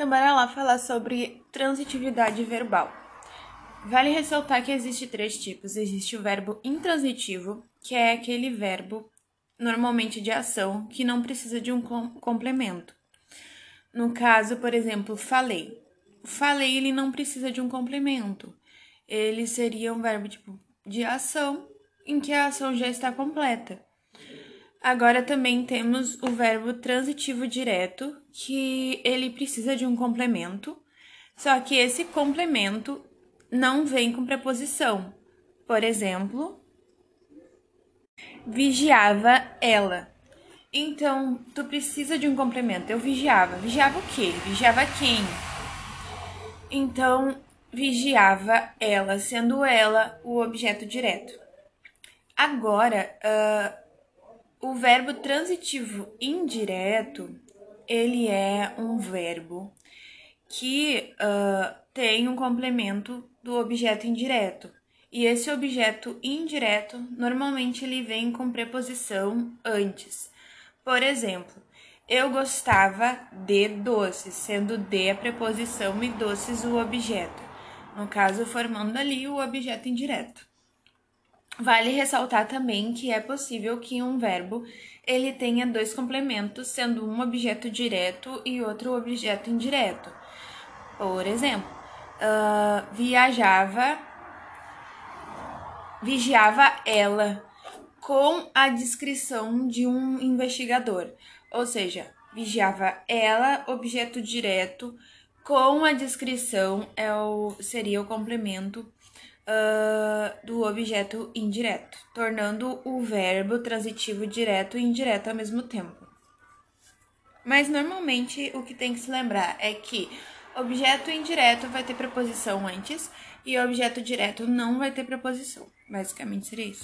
Então, bora lá falar sobre transitividade verbal. Vale ressaltar que existe três tipos. Existe o verbo intransitivo, que é aquele verbo normalmente de ação que não precisa de um complemento. No caso, por exemplo, falei. Falei, ele não precisa de um complemento. Ele seria um verbo tipo de ação em que a ação já está completa. Agora também temos o verbo transitivo direto, que ele precisa de um complemento, só que esse complemento não vem com preposição. Por exemplo, vigiava ela. Então, tu precisa de um complemento. Eu vigiava. Vigiava o quê? Vigiava quem? Então, vigiava ela, sendo ela o objeto direto. Agora, uh, o verbo transitivo indireto, ele é um verbo que uh, tem um complemento do objeto indireto. E esse objeto indireto, normalmente ele vem com preposição antes. Por exemplo, eu gostava de doces, sendo de a preposição e doces o objeto. No caso, formando ali o objeto indireto. Vale ressaltar também que é possível que um verbo ele tenha dois complementos, sendo um objeto direto e outro objeto indireto. Por exemplo, uh, viajava, vigiava ela com a descrição de um investigador, ou seja, vigiava ela, objeto direto, com a descrição é o, seria o complemento uh, do objeto indireto, tornando o verbo transitivo direto e indireto ao mesmo tempo. Mas normalmente o que tem que se lembrar é que objeto indireto vai ter preposição antes e objeto direto não vai ter preposição. Basicamente seria isso.